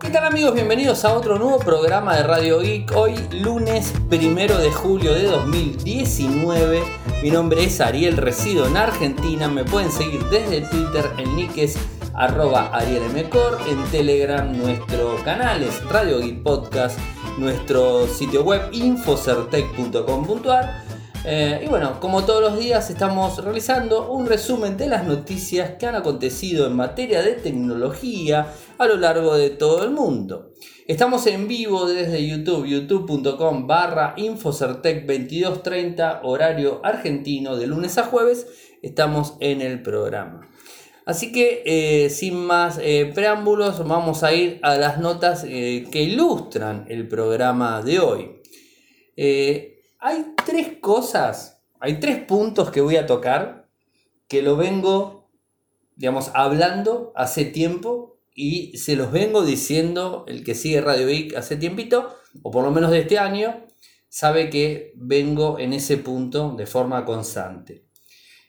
¿Qué tal amigos? Bienvenidos a otro nuevo programa de Radio Geek. Hoy lunes primero de julio de 2019. Mi nombre es Ariel, resido en Argentina. Me pueden seguir desde Twitter, en nick arroba arielmcor, en Telegram nuestro canal es Radio Geek Podcast, nuestro sitio web infocertec.com.ar eh, y bueno, como todos los días estamos realizando un resumen de las noticias que han acontecido en materia de tecnología a lo largo de todo el mundo. Estamos en vivo desde YouTube, youtube.com barra Infocertec 2230, horario argentino, de lunes a jueves. Estamos en el programa. Así que eh, sin más eh, preámbulos, vamos a ir a las notas que ilustran el programa de hoy. Hay tres cosas, hay tres puntos que voy a tocar que lo vengo, digamos, hablando hace tiempo y se los vengo diciendo el que sigue Radio Vic hace tiempito, o por lo menos de este año, sabe que vengo en ese punto de forma constante.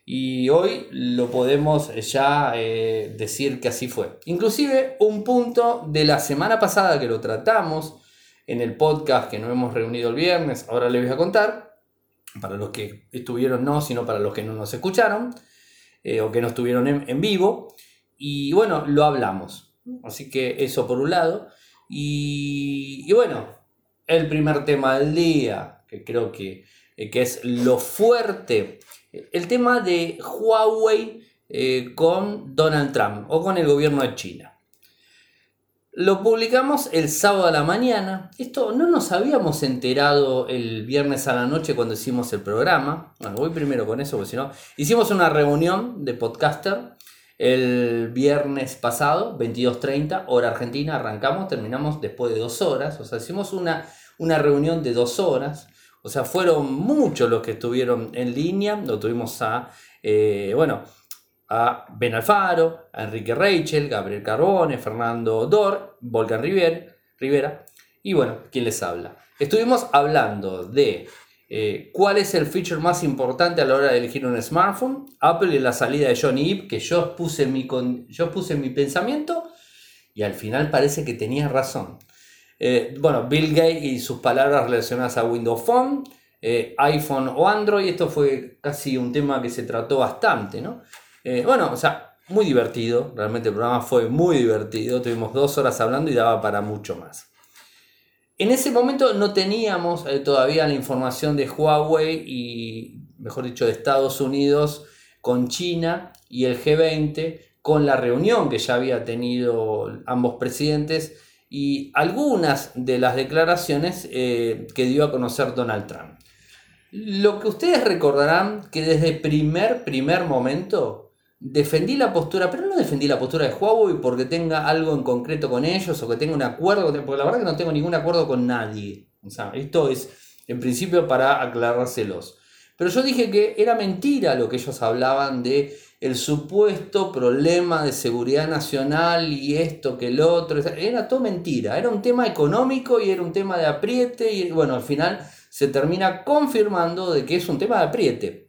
Y hoy lo podemos ya eh, decir que así fue. Inclusive un punto de la semana pasada que lo tratamos, en el podcast que nos hemos reunido el viernes, ahora les voy a contar, para los que estuvieron no, sino para los que no nos escucharon, eh, o que no estuvieron en, vivo, y bueno, lo hablamos. Así que eso por un lado. Y, bueno, el primer tema del día, que creo que, eh, que es lo fuerte, el tema de Huawei eh, con Donald Trump o con el gobierno de China. Lo publicamos el sábado a la mañana. Esto no nos habíamos enterado el viernes a la noche cuando hicimos el programa. Bueno, voy primero con eso, porque si no. Hicimos una reunión de podcaster el viernes pasado, 22.30, hora argentina. Arrancamos, terminamos después de dos horas. O sea, hicimos una, una reunión de dos horas. O sea, fueron muchos los que estuvieron en línea. Lo tuvimos a, eh, bueno, a Ben Alfaro, a Enrique Rachel, Gabriel Carbone, Fernando Dor, Volcan Rivera y bueno, ¿quién les habla? Estuvimos hablando de eh, cuál es el feature más importante a la hora de elegir un smartphone, Apple y la salida de Johnny Ive, que yo puse, mi yo puse mi pensamiento y al final parece que tenía razón. Eh, bueno, Bill Gates y sus palabras relacionadas a Windows Phone, eh, iPhone o Android, esto fue casi un tema que se trató bastante, ¿no? Eh, bueno, o sea, muy divertido. Realmente el programa fue muy divertido. Tuvimos dos horas hablando y daba para mucho más. En ese momento no teníamos eh, todavía la información de Huawei y, mejor dicho, de Estados Unidos con China y el G20, con la reunión que ya había tenido ambos presidentes y algunas de las declaraciones eh, que dio a conocer Donald Trump. Lo que ustedes recordarán que desde primer, primer momento defendí la postura, pero no defendí la postura de Huawei porque tenga algo en concreto con ellos o que tenga un acuerdo, porque la verdad que no tengo ningún acuerdo con nadie. O sea, esto es en principio para aclarárselos. Pero yo dije que era mentira lo que ellos hablaban de el supuesto problema de seguridad nacional y esto que el otro. Era todo mentira. Era un tema económico y era un tema de apriete y bueno, al final se termina confirmando de que es un tema de apriete.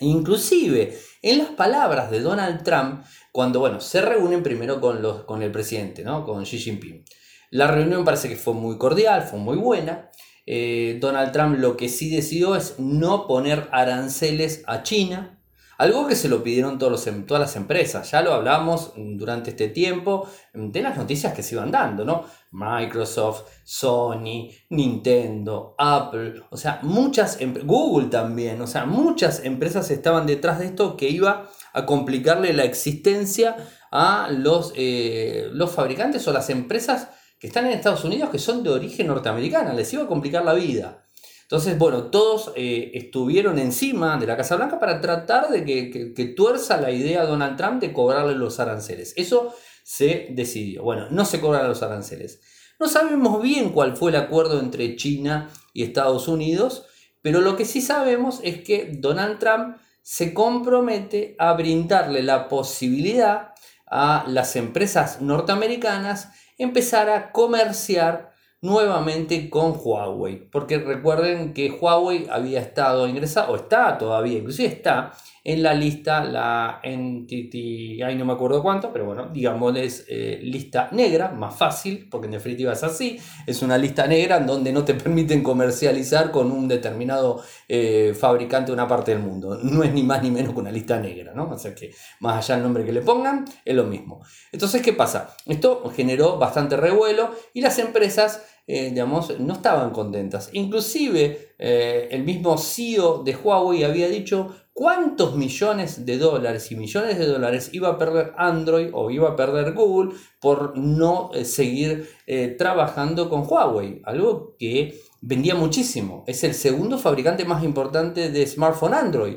Inclusive en las palabras de Donald Trump cuando bueno, se reúnen primero con, los, con el presidente, ¿no? con Xi Jinping. La reunión parece que fue muy cordial, fue muy buena. Eh, Donald Trump lo que sí decidió es no poner aranceles a China, algo que se lo pidieron todos em, todas las empresas. Ya lo hablamos durante este tiempo de las noticias que se iban dando, ¿no? Microsoft, Sony, Nintendo, Apple, o sea, muchas, Google también, o sea, muchas empresas estaban detrás de esto que iba a complicarle la existencia a los, eh, los fabricantes o las empresas que están en Estados Unidos que son de origen norteamericana, les iba a complicar la vida. Entonces, bueno, todos eh, estuvieron encima de la Casa Blanca para tratar de que, tuerza la idea a Donald Trump de cobrarle los aranceles. Eso se decidió. Bueno, no se cobran los aranceles. No sabemos bien cuál fue el acuerdo entre China y Estados Unidos, pero lo que sí sabemos es que Donald Trump se compromete a brindarle la posibilidad a las empresas norteamericanas empezar a comerciar nuevamente con Huawei. Porque recuerden que Huawei había estado ingresado, o está todavía, inclusive está en la lista, la Entity, ahí no me acuerdo cuánto, pero bueno, digamos es eh, lista negra, más fácil, porque en definitiva es así, es una lista negra en donde no te permiten comercializar con un determinado eh, fabricante de una parte del mundo. No es ni más ni menos que una lista negra, ¿no? O sea que más allá del nombre que le pongan, es lo mismo. Entonces, ¿qué pasa? Esto generó bastante revuelo y las empresas eh, digamos, no estaban contentas. Inclusive el mismo CEO de Huawei había dicho cuántos millones de dólares y millones de dólares iba a perder Android o iba a perder Google por no eh, seguir eh, trabajando con Huawei, algo que vendía muchísimo. Es el segundo fabricante más importante de smartphone Android.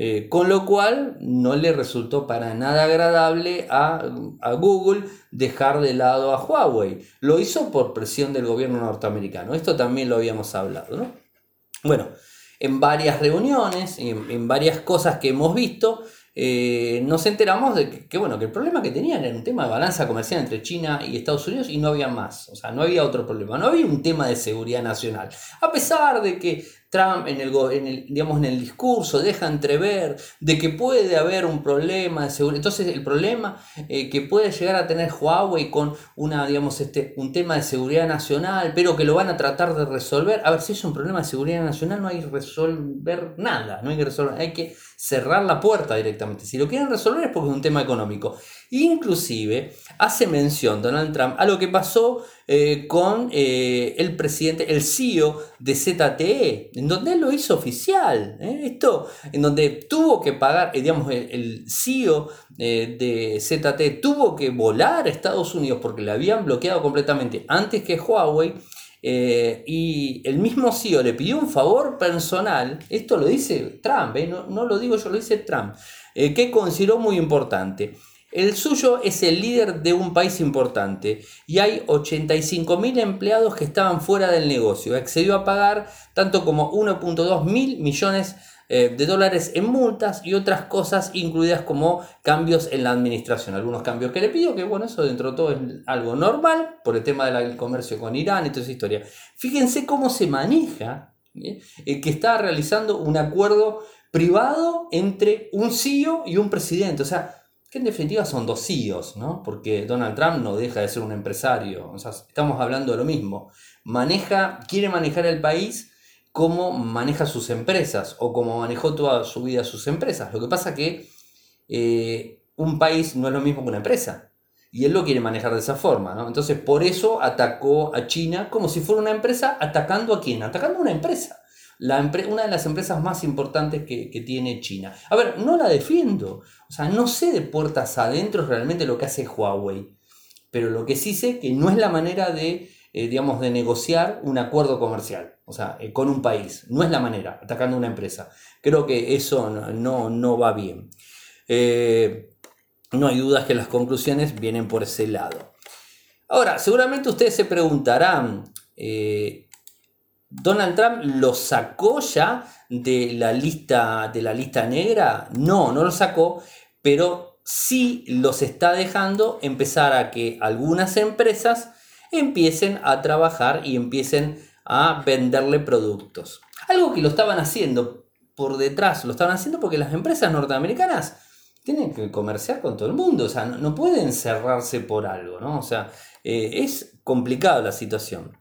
Eh, con lo cual no le resultó para nada agradable a, a, Google dejar de lado a Huawei. Lo hizo por presión del gobierno norteamericano. Esto también lo habíamos hablado. ¿no? Bueno, en varias reuniones, en, en varias cosas que hemos visto, eh, nos enteramos de que, bueno, que el problema que tenían era un tema de balanza comercial entre China y Estados Unidos y no había más. O sea, no había otro problema. No había un tema de seguridad nacional. A pesar de que Trump en el, en el, digamos, en el discurso deja entrever de que puede haber un problema de seguridad. Entonces el problema eh, que puede llegar a tener Huawei con una, digamos, este, un tema de seguridad nacional, pero que lo van a tratar de resolver. A ver, si es un problema de seguridad nacional no hay que resolver nada, no hay que resolver, hay que cerrar la puerta directamente. Si lo quieren resolver es porque es un tema económico. Inclusive hace mención Donald Trump a lo que pasó eh, con eh, el presidente, el CEO de ZTE, en donde él lo hizo oficial. ¿eh? Esto, en donde tuvo que pagar, digamos, el, CEO de ZTE tuvo que volar a Estados Unidos porque le habían bloqueado completamente antes que Huawei. y el mismo CEO le pidió un favor personal, esto lo dice Trump, no, no, lo digo yo, lo dice Trump, que consideró muy importante. El suyo es el líder de un país importante y hay 85.000 empleados que estaban fuera del negocio. Accedió a pagar tanto como 1.2 mil millones eh, de dólares en multas y otras cosas incluidas como cambios en la administración. Algunos cambios que le pidió, que bueno, eso dentro de todo es algo normal por el tema del comercio con Irán y toda esa historia. Fíjense cómo se maneja el que está realizando un acuerdo privado entre un CEO y un presidente. O sea, que en definitiva son dos CEOs, ¿no? Porque Donald Trump no deja de ser un empresario, o sea, estamos hablando de lo mismo. Maneja, quiere manejar el país como maneja sus empresas o como manejó toda su vida sus empresas. Lo que pasa que eh, un país no es lo mismo que una empresa. Y él lo quiere manejar de esa forma, ¿no? Entonces, por eso atacó a China como si fuera una empresa, atacando a quién? Atacando a una empresa una de las empresas más importantes que, tiene China. A ver, no la defiendo. O sea, no sé de puertas adentro realmente lo que hace Huawei. Pero lo que sí sé que no es la manera de, eh, digamos, de negociar un acuerdo comercial. O sea, eh, con un país. No es la manera, atacando una empresa. Creo que eso no, no, va bien. Eh, no hay dudas que las conclusiones vienen por ese lado. Ahora, seguramente ustedes se preguntarán, ¿Donald Trump lo sacó ya de la lista, de la lista negra? No, no lo sacó, pero sí los está dejando empezar a que algunas empresas empiecen a trabajar y empiecen a venderle productos. Algo que lo estaban haciendo por detrás, lo estaban haciendo porque las empresas norteamericanas tienen que comerciar con todo el mundo, o sea, no, pueden cerrarse por algo, ¿no? O sea, eh, es complicada la situación.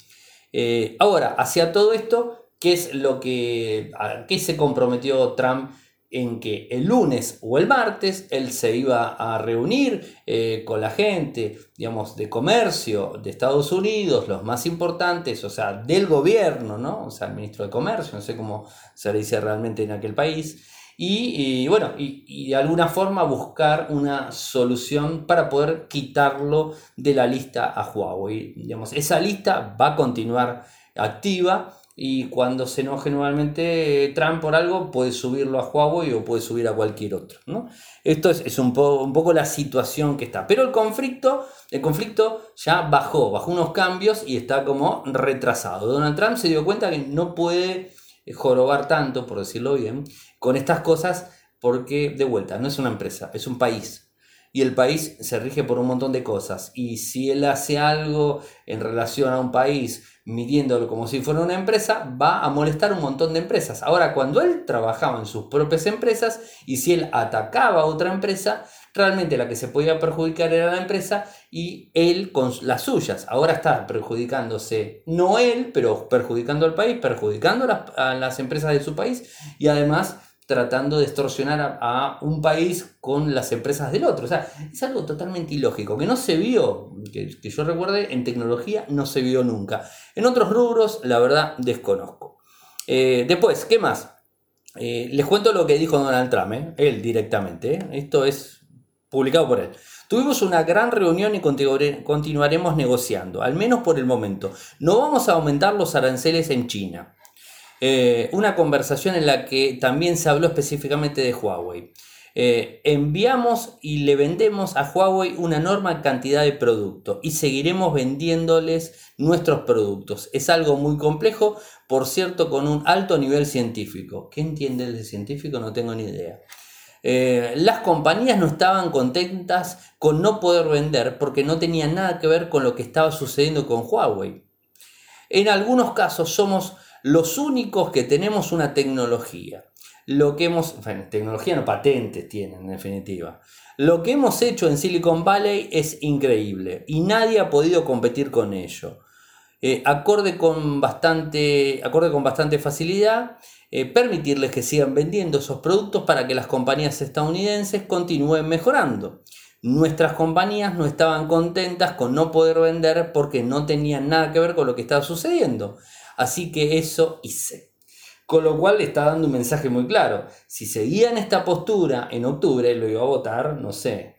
Eh, ahora, hacia todo esto, ¿qué es lo que, qué se comprometió Trump? en que el lunes o el martes él se iba a reunir eh, con la gente, digamos, de comercio de Estados Unidos, los más importantes, o sea, del gobierno, ¿no? O sea, el ministro de Comercio, no sé cómo se le dice realmente en aquel país, y, bueno, y, de alguna forma buscar una solución para poder quitarlo de la lista a Huawei. Digamos, esa lista va a continuar activa y cuando se enoje nuevamente Trump por algo puede subirlo a Huawei o puede subir a cualquier otro. ¿no? Esto es, un, un, poco la situación que está. Pero el conflicto, el conflicto ya bajó, bajó unos cambios y está como retrasado. Donald Trump se dio cuenta que no puede jorobar tanto, por decirlo bien, con estas cosas porque, de vuelta, no es una empresa, es un país. Y el país se rige por un montón de cosas. Y si él hace algo en relación a un país midiéndolo como si fuera una empresa, va a molestar un montón de empresas. Ahora, cuando él trabajaba en sus propias empresas y si él atacaba a otra empresa, realmente la que se podía perjudicar era la empresa y él con las suyas. Ahora está perjudicándose, no él, pero perjudicando al país, perjudicando a las, empresas de su país y además tratando de extorsionar a, un país con las empresas del otro. O sea, es algo totalmente ilógico, que no se vio, que, yo recuerde, en tecnología no se vio nunca. En otros rubros, la verdad, desconozco. Eh, después, ¿qué más? Eh, les cuento lo que dijo Donald Trump, ¿eh? él directamente. Esto es publicado por él. Tuvimos una gran reunión y continuaremos negociando, al menos por el momento. No vamos a aumentar los aranceles en China. Eh, una conversación en la que también se habló específicamente de Huawei. Eh, enviamos y le vendemos a Huawei una enorme cantidad de productos y seguiremos vendiéndoles nuestros productos. Es algo muy complejo, por cierto, con un alto nivel científico. ¿Qué entiende el científico? No tengo ni idea. Eh, las compañías no estaban contentas con no poder vender porque no tenía nada que ver con lo que estaba sucediendo con Huawei. En algunos casos somos los únicos que tenemos una tecnología. Lo que hemos, tecnología no patentes tienen en definitiva. Lo que hemos hecho en Silicon Valley es increíble y nadie ha podido competir con ello. Eh, acorde, con bastante, acorde con bastante facilidad eh, permitirles que sigan vendiendo esos productos para que las compañías estadounidenses continúen mejorando. Nuestras compañías no estaban contentas con no poder vender porque no tenían nada que ver con lo que estaba sucediendo. Así que eso hice. Con lo cual está dando un mensaje muy claro. Si seguía en esta postura en octubre, lo iba a votar, no sé,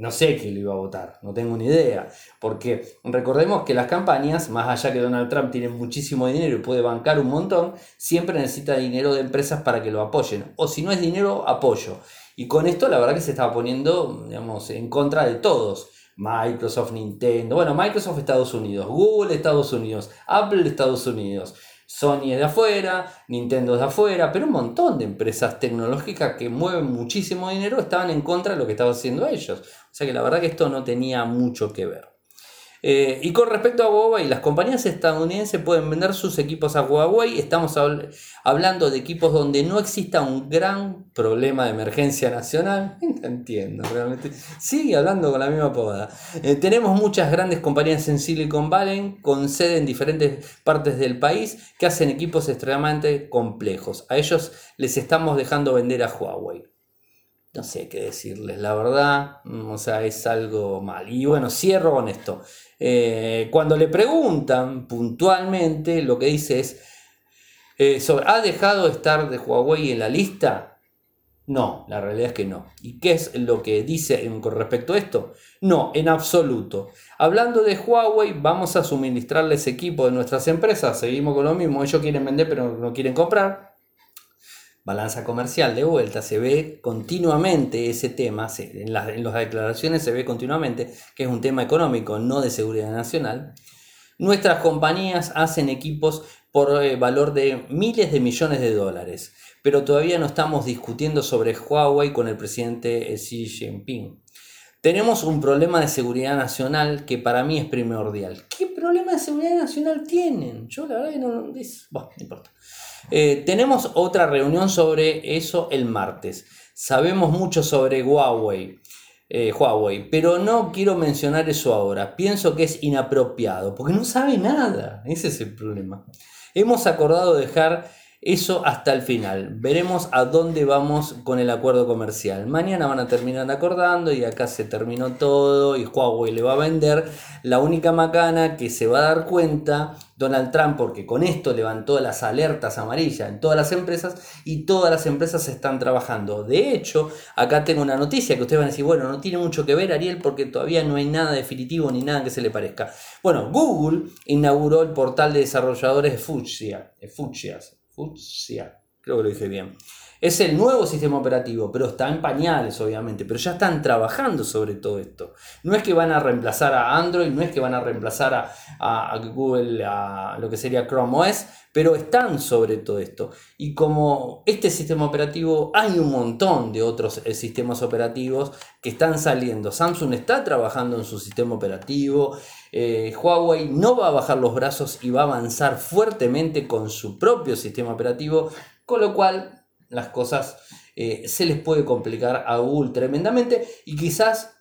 no sé quién lo iba a votar, no tengo ni idea. Porque recordemos que las campañas, más allá que Donald Trump tiene muchísimo dinero y puede bancar un montón, siempre necesita dinero de empresas para que lo apoyen. O si no es dinero, apoyo. Y con esto la verdad que se estaba poniendo, digamos, en contra de todos. Microsoft, Nintendo, bueno, Microsoft Estados Unidos, Google Estados Unidos, Apple Estados Unidos. Sony es de afuera, Nintendo es de afuera, pero un montón de empresas tecnológicas que mueven muchísimo dinero estaban en contra de lo que estaban haciendo ellos. O sea que la verdad que esto no tenía mucho que ver. Eh, y con respecto a Huawei, las compañías estadounidenses pueden vender sus equipos a Huawei. Estamos hablando de equipos donde no exista un gran problema de emergencia nacional. entiendo, realmente. Sigue hablando con la misma poda. Eh, tenemos muchas grandes compañías en Silicon Valley con sede en diferentes partes del país que hacen equipos extremadamente complejos. A ellos les estamos dejando vender a Huawei no sé qué decirles, la verdad, mm, o sea, es algo mal. Y bueno, cierro con esto. Eh, cuando le preguntan puntualmente, lo que dice es, eh, ¿ha dejado de estar de Huawei en la lista? No, la realidad es que no. ¿Y qué es lo que dice con respecto a esto? No, en absoluto. Hablando de Huawei, vamos a suministrarles equipo de nuestras empresas, seguimos con lo mismo, ellos quieren vender pero no quieren comprar balanza comercial de vuelta, se ve continuamente ese tema, en, las, declaraciones se ve continuamente que es un tema económico, no de seguridad nacional. Nuestras compañías hacen equipos por eh, valor de miles de millones de dólares, pero todavía no estamos discutiendo sobre Huawei con el presidente Xi Jinping. Tenemos un problema de seguridad nacional que para mí es primordial. ¿Qué problema de seguridad nacional tienen? Yo la verdad que no, no importa. Eh, tenemos otra reunión sobre eso el martes. Sabemos mucho sobre Huawei, eh, Huawei, pero no quiero mencionar eso ahora. Pienso que es inapropiado, porque no sabe nada. Ese es el problema. Hemos acordado dejar eso hasta el final. Veremos a dónde vamos con el acuerdo comercial. Mañana van a terminar acordando y acá se terminó todo y Huawei le va a vender. La única macana que se va a dar cuenta Donald Trump, porque con esto levantó las alertas amarillas en todas las empresas y todas las empresas están trabajando. De hecho, acá tengo una noticia que ustedes van a decir, bueno, no tiene mucho que ver Ariel porque todavía no hay nada definitivo ni nada que se le parezca. Bueno, Google inauguró el portal de desarrolladores de Fuchsia, de Futsal. Creo que lo dije bien. Es el nuevo sistema operativo, pero está en pañales, obviamente, pero ya están trabajando sobre todo esto. No es que van a reemplazar a Android, no es que van a reemplazar a, Google, a lo que sería Chrome OS, pero están sobre todo esto. Y como este sistema operativo, hay un montón de otros eh, sistemas operativos que están saliendo. Samsung está trabajando en su sistema operativo. Eh, Huawei no va a bajar los brazos y va a avanzar fuertemente con su propio sistema operativo, con lo cual las cosas eh, se les puede complicar a Google tremendamente y quizás,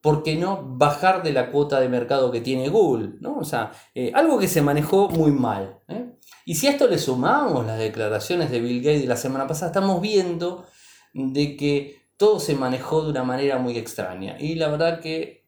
¿por qué no bajar de la cuota de mercado que tiene Google? ¿no? O sea, eh, algo que se manejó muy mal. ¿eh? Y si a esto le sumamos las declaraciones de Bill Gates de la semana pasada, estamos viendo de que todo se manejó de una manera muy extraña. Y la verdad que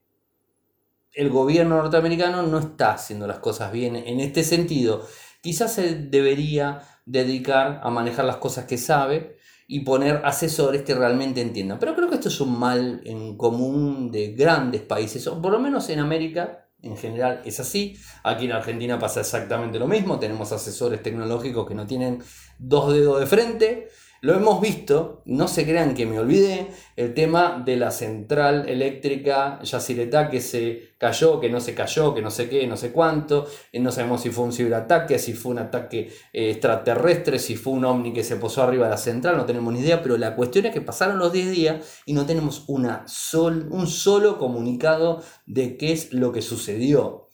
el gobierno norteamericano no está haciendo las cosas bien en este sentido. Quizás se debería dedicar a manejar las cosas que sabe y poner asesores que realmente entiendan. Pero creo que esto es un mal en común de grandes países, o por lo menos en América en general es así. Aquí en Argentina pasa exactamente lo mismo. Tenemos asesores tecnológicos que no tienen dos dedos de frente lo hemos visto, no se crean que me olvidé, el tema de la central eléctrica Yacyretá que se cayó, que no se cayó, que no sé qué, no sé cuánto, no sabemos si fue un ciberataque, si fue un ataque eh, extraterrestre, si fue un ovni que se posó arriba de la central, no tenemos ni idea, pero la cuestión es que pasaron los 10 días y no tenemos una sol, un solo comunicado de qué es lo que sucedió.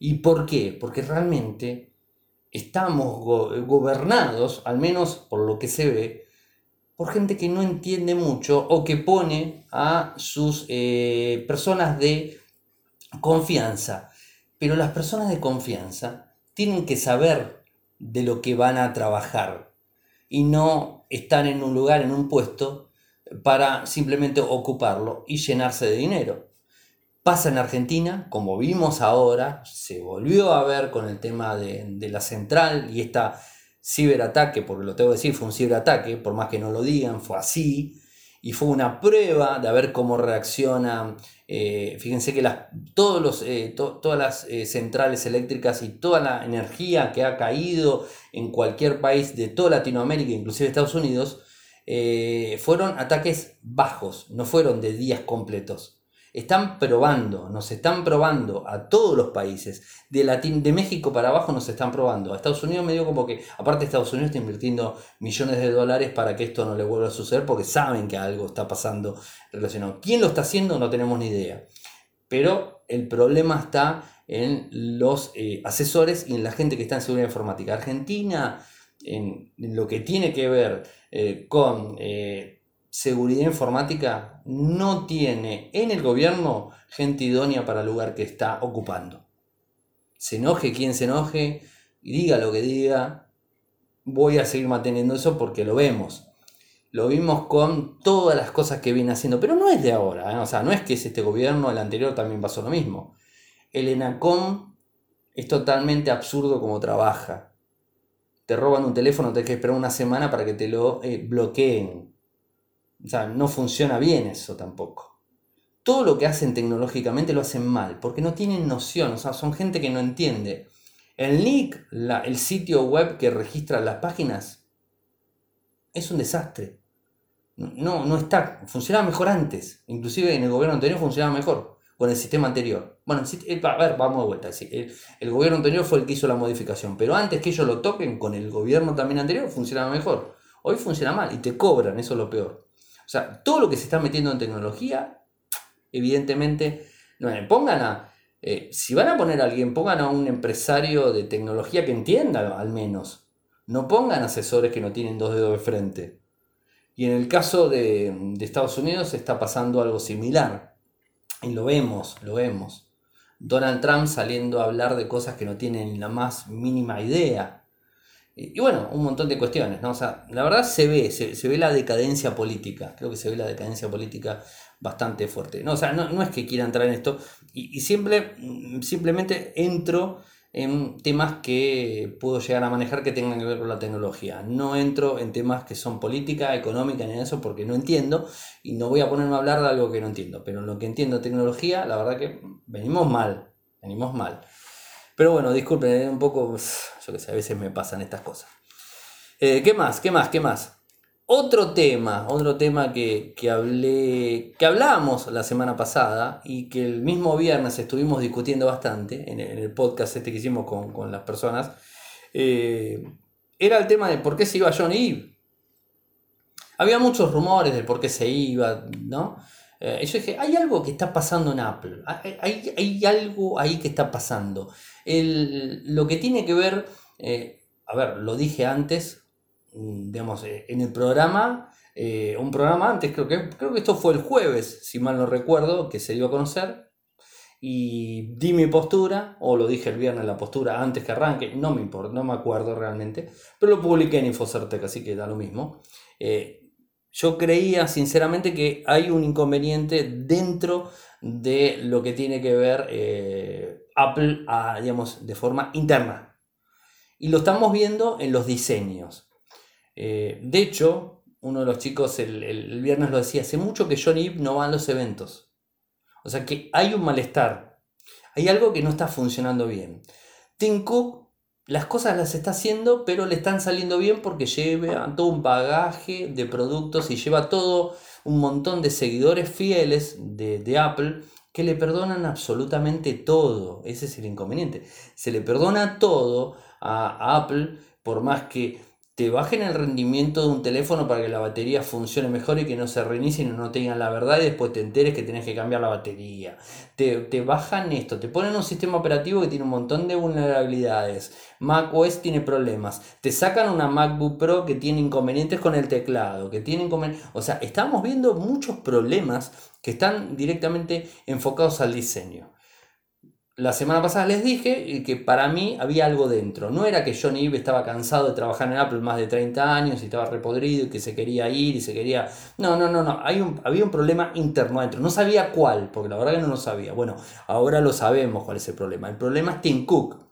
¿Y por qué? Porque realmente estamos gobernados, al menos por lo que se ve, por gente que no entiende mucho o que pone a sus eh, personas de confianza. Pero las personas de confianza tienen que saber de lo que van a trabajar y no estar en un lugar, en un puesto, para simplemente ocuparlo y llenarse de dinero. Pasa en Argentina, como vimos ahora, se volvió a ver con el tema de, de la central y esta ciberataque, porque lo tengo que decir, fue un ciberataque, por más que no lo digan, fue así, y fue una prueba de ver cómo reacciona. Eh, fíjense que las, todos los, eh, todas las eh, centrales eléctricas y toda la energía que ha caído en cualquier país de toda Latinoamérica, inclusive Estados Unidos, fueron ataques bajos, no fueron de días completos están probando, nos están probando a todos los países, de, Latin, de México para abajo nos están probando. A Estados Unidos me dio como que, aparte Estados Unidos está invirtiendo millones de dólares para que esto no le vuelva a suceder porque saben que algo está pasando relacionado. ¿Quién lo está haciendo? No tenemos ni idea. Pero el problema está en los eh, asesores y en la gente que está en seguridad informática. Argentina, en, lo que tiene que ver eh, con eh, seguridad informática no tiene en el gobierno gente idónea para el lugar que está ocupando. Se enoje quien se enoje y diga lo que diga, voy a seguir manteniendo eso porque lo vemos. Lo vimos con todas las cosas que viene haciendo, pero no es de ahora, ¿eh? o sea, no es que es este gobierno, el anterior también pasó lo mismo. El ENACOM es totalmente absurdo como trabaja. Te roban un teléfono, te que esperar una semana para que te lo eh, bloqueen o sea, no funciona bien eso tampoco. Todo lo que hacen tecnológicamente lo hacen mal, porque no tienen noción, o sea, son gente que no entiende. El NIC, el sitio web que registra las páginas, es un desastre. No, no está, funcionaba mejor antes. Inclusive en el gobierno anterior funcionaba mejor, con el sistema anterior. Bueno, eh, a ver, vamos de vuelta. El, el gobierno anterior fue el que hizo la modificación, pero antes que ellos lo toquen con el gobierno también anterior, funcionaba mejor. Hoy funciona mal y te cobran, eso es lo peor. O sea, todo lo que se está metiendo en tecnología, evidentemente, no, pongan a, eh, si van a poner a alguien, pongan a un empresario de tecnología que entienda al menos. No pongan asesores que no tienen dos dedos de frente. Y en el caso de Estados Unidos está pasando algo similar. Y lo vemos, lo vemos. Donald Trump saliendo a hablar de cosas que no tienen la más mínima idea. Y, bueno, un montón de cuestiones, ¿no? O sea, la verdad se ve, se, ve la decadencia política, creo que se ve la decadencia política bastante fuerte. No, o sea, no, es que quiera entrar en esto, y, siempre, mm, simplemente entro en temas que puedo llegar a manejar que tengan que ver con la tecnología. No entro en temas que son política, económica, ni eso, porque no entiendo, y no voy a ponerme a hablar de algo que no entiendo. Pero en lo que entiendo tecnología, la verdad que venimos mal, venimos mal. Pero bueno, disculpen, eh, un poco, yo que sé, a veces me pasan estas cosas. Eh, ¿Qué más? ¿Qué más? ¿Qué más? otro tema, otro tema que, hablé, que hablamos la semana pasada y que el mismo viernes estuvimos discutiendo bastante en el, podcast este que hicimos con, las personas, eh, era el tema de por qué se iba Johnny Eve. Había muchos rumores de por qué se iba, ¿no? Eh, y yo dije, hay algo que está pasando en Apple, hay, algo ahí que está pasando. lo que tiene que ver, eh, a ver, lo dije antes, Mm, digamos, eh, en el programa, eh, un programa antes, creo que, creo que esto fue el jueves, si mal no recuerdo, que se dio a conocer. Y di mi postura, o lo dije el viernes la postura antes que arranque, no me importa, no me acuerdo realmente, pero lo publiqué en Infocertec, así que da lo mismo. Eh, yo creía sinceramente que hay un inconveniente dentro de lo que tiene que ver Apple, digamos, de forma interna. Y lo estamos viendo en los diseños. Eh, de hecho, uno de los chicos el, viernes lo decía, hace mucho que Johnny Ive no va a los eventos. O sea que hay un malestar, hay algo que no está funcionando bien. Tim Cook las cosas las está haciendo, pero le están saliendo bien porque lleva todo un bagaje de productos y lleva todo un montón de seguidores fieles de, de Apple que le perdonan absolutamente todo. Ese es el inconveniente. Se le perdona todo a Apple, por más que te bajen el rendimiento de un teléfono para que la batería funcione mejor y que no se reinicie y no tengan la verdad y después te enteres que tenés que cambiar la batería. Te, te, bajan esto, te ponen un sistema operativo que tiene un montón de vulnerabilidades. Mac OS tiene problemas. Te sacan una MacBook Pro que tiene inconvenientes con el teclado, que tiene. O sea, estamos viendo muchos problemas que están directamente enfocados al diseño la semana pasada les dije que para mí había algo dentro. No era que Johnny Ive estaba cansado de trabajar en Apple más de 30 años y estaba repodrido y que se quería ir y se quería... No, no, no, no. Hay un, había un problema interno adentro. No sabía cuál, porque la verdad que no lo sabía. Bueno, ahora lo sabemos cuál es el problema. El problema es Tim Cook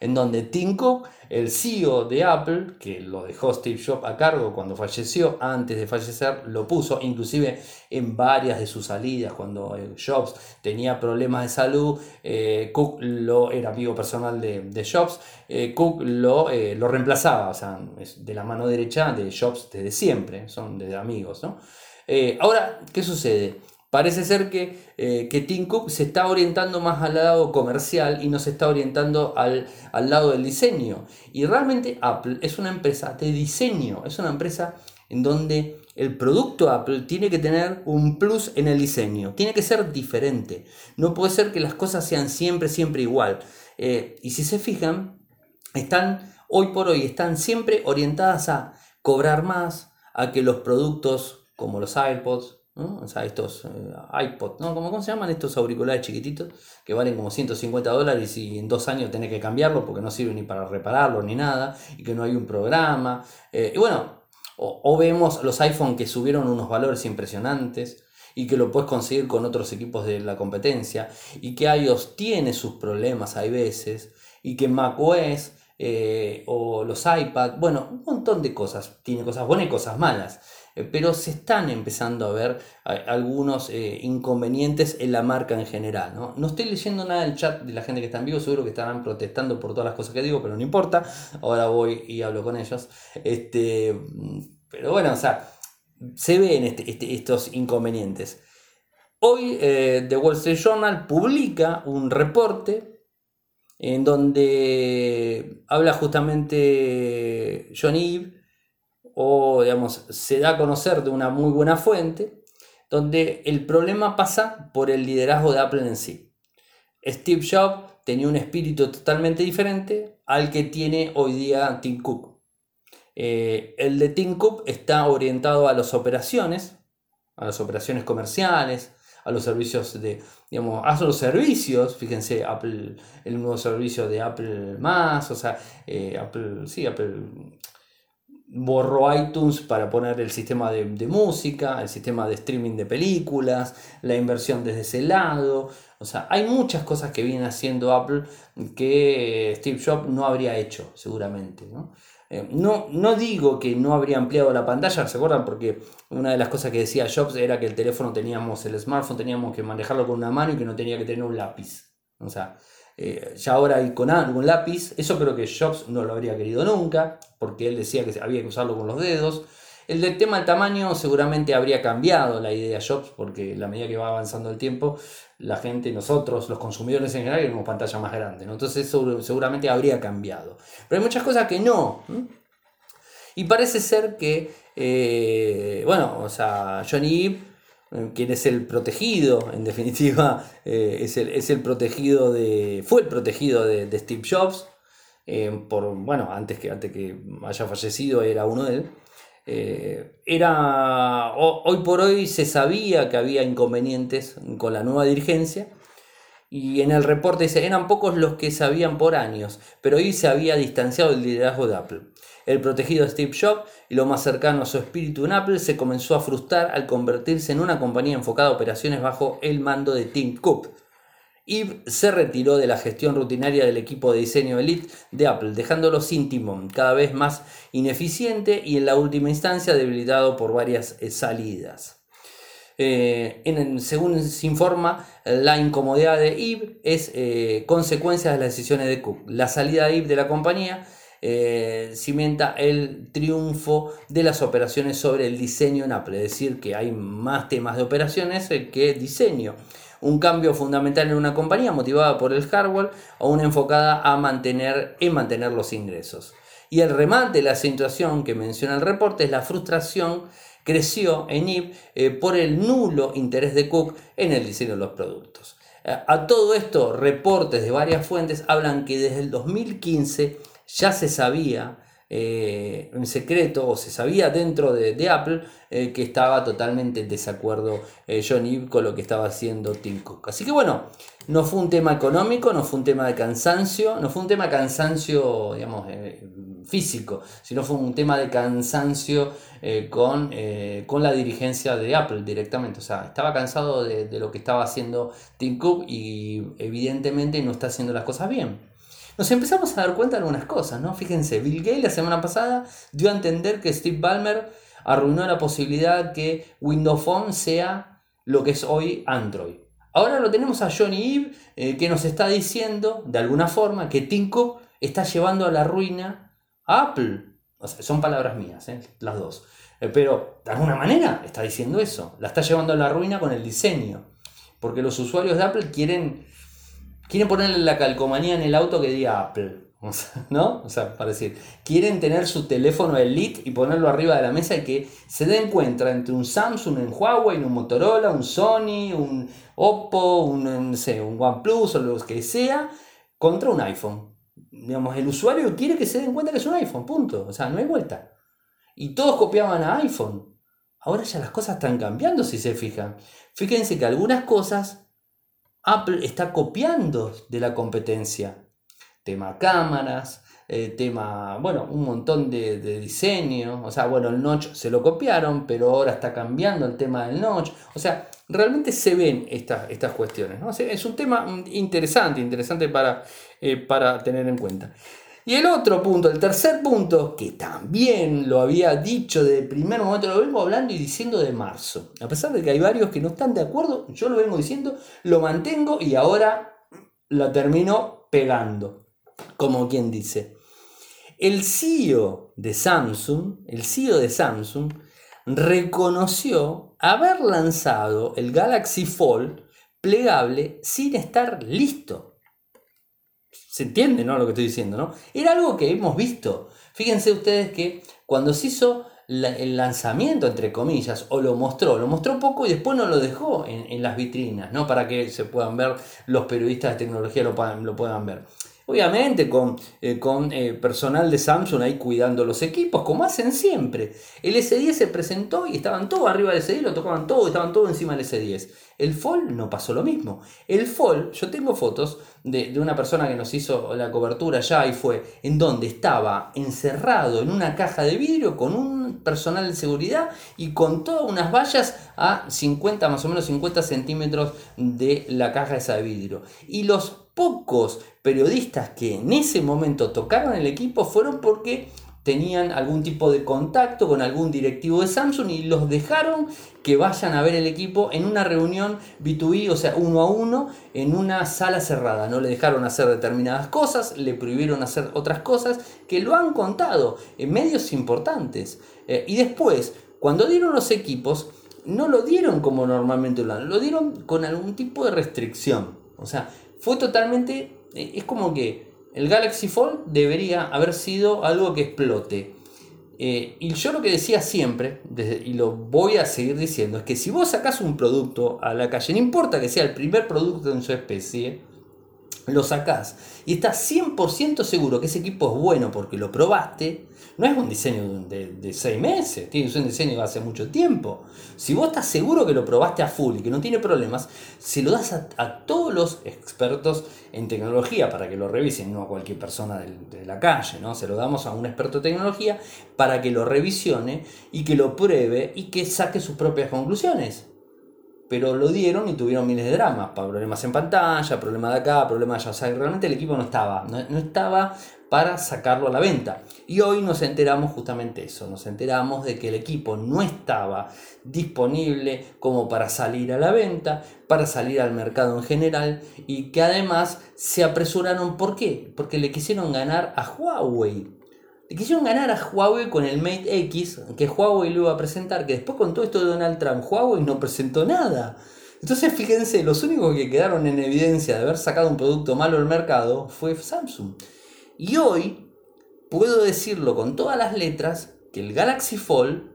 en donde Tim Cook, el CEO de Apple, que lo dejó Steve Jobs a cargo cuando falleció, antes de fallecer, lo puso inclusive en varias de sus salidas, cuando eh, Jobs tenía problemas de salud, eh, Cook lo, era amigo personal de, Jobs, eh, Cook lo, lo reemplazaba, o sea, es de la mano derecha de Jobs desde siempre, son de amigos, ¿no? ahora, ¿qué sucede? Parece ser que, eh, que Tim Cook se está orientando más al lado comercial y no se está orientando al, lado del diseño. Y realmente Apple es una empresa de diseño, es una empresa en donde el producto Apple tiene que tener un plus en el diseño, tiene que ser diferente. No puede ser que las cosas sean siempre, siempre igual. Eh, y si se fijan, están hoy por hoy, están siempre orientadas a cobrar más, a que los productos como los iPods, o sea, estos eh, iPod, ¿no? ¿Cómo, se llaman estos auriculares chiquititos? Que valen como 150 dólares y en dos años tenés que cambiarlo porque no sirve ni para repararlo ni nada, y que no hay un programa. Eh, y bueno, o, vemos los iPhone que subieron unos valores impresionantes y que lo puedes conseguir con otros equipos de la competencia, y que iOS tiene sus problemas hay veces, y que macOS eh, o los iPad, bueno, un montón de cosas, tiene cosas buenas y cosas malas. Eh, pero se están empezando a ver algunos eh, inconvenientes en la marca en general. ¿no? no estoy leyendo nada del chat de la gente que está en vivo, seguro que estarán protestando por todas las cosas que digo, pero no importa, ahora voy y hablo con ellos. Este, pero bueno, o sea, se ven este, este, estos inconvenientes. Hoy eh, The Wall Street Journal publica un reporte en donde habla justamente John Eve o digamos, se da a conocer de una muy buena fuente, donde el problema pasa por el liderazgo de Apple en sí. Steve Jobs tenía un espíritu totalmente diferente al que tiene hoy día Tim Cook. Eh, el de Tim Cook está orientado a las operaciones, a las operaciones comerciales, a los servicios de, digamos, a los servicios, fíjense, Apple, el nuevo servicio de Apple más, o sea, eh, sí, Apple borró iTunes para poner el sistema de, música, el sistema de streaming de películas, la inversión desde ese lado. O sea, hay muchas cosas que viene haciendo Apple que Steve Jobs no habría hecho, seguramente. ¿no? Eh, no, no digo que no habría ampliado la pantalla, ¿se acuerdan? Porque una de las cosas que decía Jobs era que el teléfono teníamos, el smartphone teníamos que manejarlo con una mano y que no tenía que tener un lápiz. O sea, eh, ya ahora hay con, con lápiz, eso creo que Jobs no lo habría querido nunca, porque él decía que había que usarlo con los dedos. El del tema del tamaño seguramente habría cambiado la idea de Jobs, porque a medida que va avanzando el tiempo, la gente, nosotros, los consumidores en general, queremos pantalla más grande. Entonces eso seguramente habría cambiado. Pero hay muchas cosas que no. Y parece ser que, eh, bueno, o sea, Johnny quien es el protegido, en definitiva, eh, es, el, protegido de, fue el protegido de, Steve Jobs, por, bueno, antes que, antes que haya fallecido era uno de él. era, hoy por hoy se sabía que había inconvenientes con la nueva dirigencia y en el reporte dice, eran pocos los que sabían por años, pero hoy se había distanciado del liderazgo de Apple. El protegido Steve Jobs y lo más cercano a su espíritu en Apple se comenzó a frustrar al convertirse en una compañía enfocada a operaciones bajo el mando de Tim Cook. Eve se retiró de la gestión rutinaria del equipo de diseño Elite de Apple, dejándolo sin timón, cada vez más ineficiente y en la última instancia debilitado por varias eh, salidas. Eh, según se informa, la incomodidad de Eve es eh, consecuencia de las decisiones de Cook. La salida de Eve de la compañía eh, cimenta el triunfo de las operaciones sobre el diseño en Apple, es decir, que hay más temas de operaciones que diseño. Un cambio fundamental en una compañía motivada por el hardware o una enfocada a mantener, en mantener los ingresos. Y el remate de la situación que menciona el reporte es la frustración creció en IP eh, por el nulo interés de Cook en el diseño de los productos. Eh, a todo esto, reportes de varias fuentes hablan que desde el 2015 ya se sabía eh, en secreto o se sabía dentro de, Apple que estaba totalmente en desacuerdo John Ive con lo que estaba haciendo Tim Cook. Así que bueno, no fue un tema económico, no fue un tema de cansancio, no fue un tema de cansancio, digamos, físico, sino fue un tema de cansancio eh, con, eh, con la dirigencia de Apple directamente. O sea, estaba cansado de, lo que estaba haciendo Tim Cook y evidentemente no está haciendo las cosas bien. Nos empezamos a dar cuenta de algunas cosas, ¿no? Fíjense, Bill Gates la semana pasada dio a entender que Steve Ballmer arruinó la posibilidad que Windows Phone sea lo que es hoy Android. Ahora lo tenemos a Johnny Ive eh, que nos está diciendo, de alguna forma, que Cook está llevando a la ruina Apple. son palabras mías, ¿eh? las dos. Eh, pero de alguna manera está diciendo eso. La está llevando a la ruina con el diseño. Porque los usuarios de Apple quieren, quieren ponerle la calcomanía en el auto que diga Apple. ¿No? O sea, para decir, quieren tener su teléfono Elite y ponerlo arriba de la mesa y que se den cuenta entre un Samsung, un Huawei, un Motorola, un Sony, un Oppo, un, un OnePlus o lo que sea, contra un iPhone digamos, el usuario quiere que se den cuenta que es un iPhone, punto. O sea, no hay vuelta. Y todos copiaban a iPhone. Ahora ya las cosas están cambiando si se fijan. Fíjense que algunas cosas Apple está copiando de la competencia. Tema cámaras, eh, tema, bueno, un montón de, de, diseño. O sea, bueno, el notch se lo copiaron, pero ahora está cambiando el tema del notch. O sea, realmente se ven estas, estas cuestiones. ¿no? es un tema interesante, interesante para, eh, para tener en cuenta. Y el otro punto, el tercer punto, que también lo había dicho desde el primer momento, lo vengo hablando y diciendo de marzo. A pesar de que hay varios que no están de acuerdo, yo lo vengo diciendo, lo mantengo y ahora lo termino pegando, como quien dice. El CEO de Samsung, el CEO de Samsung, reconoció haber lanzado el Galaxy Fold plegable sin estar listo. Se entiende, ¿no? Lo que estoy diciendo, ¿no? Era algo que hemos visto. Fíjense ustedes que cuando se hizo el lanzamiento, entre comillas, o lo mostró, lo mostró poco y después no lo dejó en, las vitrinas, ¿no? Para que se puedan ver, los periodistas de tecnología lo lo puedan ver. Obviamente con, eh, con eh, personal de Samsung ahí cuidando los equipos, como hacen siempre. El S10 se presentó y estaban todos arriba del S10, lo tocaban todo, estaban todos encima del S10. El Fold no pasó lo mismo. El Fold, yo tengo fotos de, una persona que nos hizo la cobertura ya y fue en donde estaba encerrado en una caja de vidrio con un personal de seguridad y con todas unas vallas a 50, más o menos 50 centímetros de la caja esa de vidrio. Y los pocos periodistas que en ese momento tocaron el equipo fueron porque tenían algún tipo de contacto con algún directivo de Samsung y los dejaron que vayan a ver el equipo en una reunión B2B, o sea, uno a uno, en una sala cerrada. No le dejaron hacer determinadas cosas, le prohibieron hacer otras cosas que lo han contado en medios importantes. Eh, y después, cuando dieron los equipos, no lo dieron como normalmente lo dan, lo dieron con algún tipo de restricción. O sea, fue totalmente, es como que el Galaxy Fold debería haber sido algo que explote. Eh, y yo lo que decía siempre, y lo voy a seguir diciendo, es que si vos sacás un producto a la calle, no importa que sea el primer producto en su especie, lo sacás y estás 100% seguro que ese equipo es bueno porque lo probaste, no es un diseño de, de, seis meses, tiene un diseño de hace mucho tiempo. Si vos estás seguro que lo probaste a full y que no tiene problemas, se lo das a, todos los expertos en tecnología para que lo revisen, no a cualquier persona de, de, la calle, ¿no? Se lo damos a un experto de tecnología para que lo revisione y que lo pruebe y que saque sus propias conclusiones pero lo dieron y tuvieron miles de dramas, problemas en pantalla, problemas de acá, problemas allá, o sea, realmente el equipo no estaba, no, estaba para sacarlo a la venta. Y hoy nos enteramos justamente eso, nos enteramos de que el equipo no estaba disponible como para salir a la venta, para salir al mercado en general y que además se apresuraron, ¿por qué? Porque le quisieron ganar a Huawei le quisieron ganar a Huawei con el Mate X, que Huawei lo iba a presentar, que después con todo esto de Donald Trump, Huawei no presentó nada. Entonces fíjense, los únicos que quedaron en evidencia de haber sacado un producto malo al mercado fue Samsung. Y hoy puedo decirlo con todas las letras que el Galaxy Fold,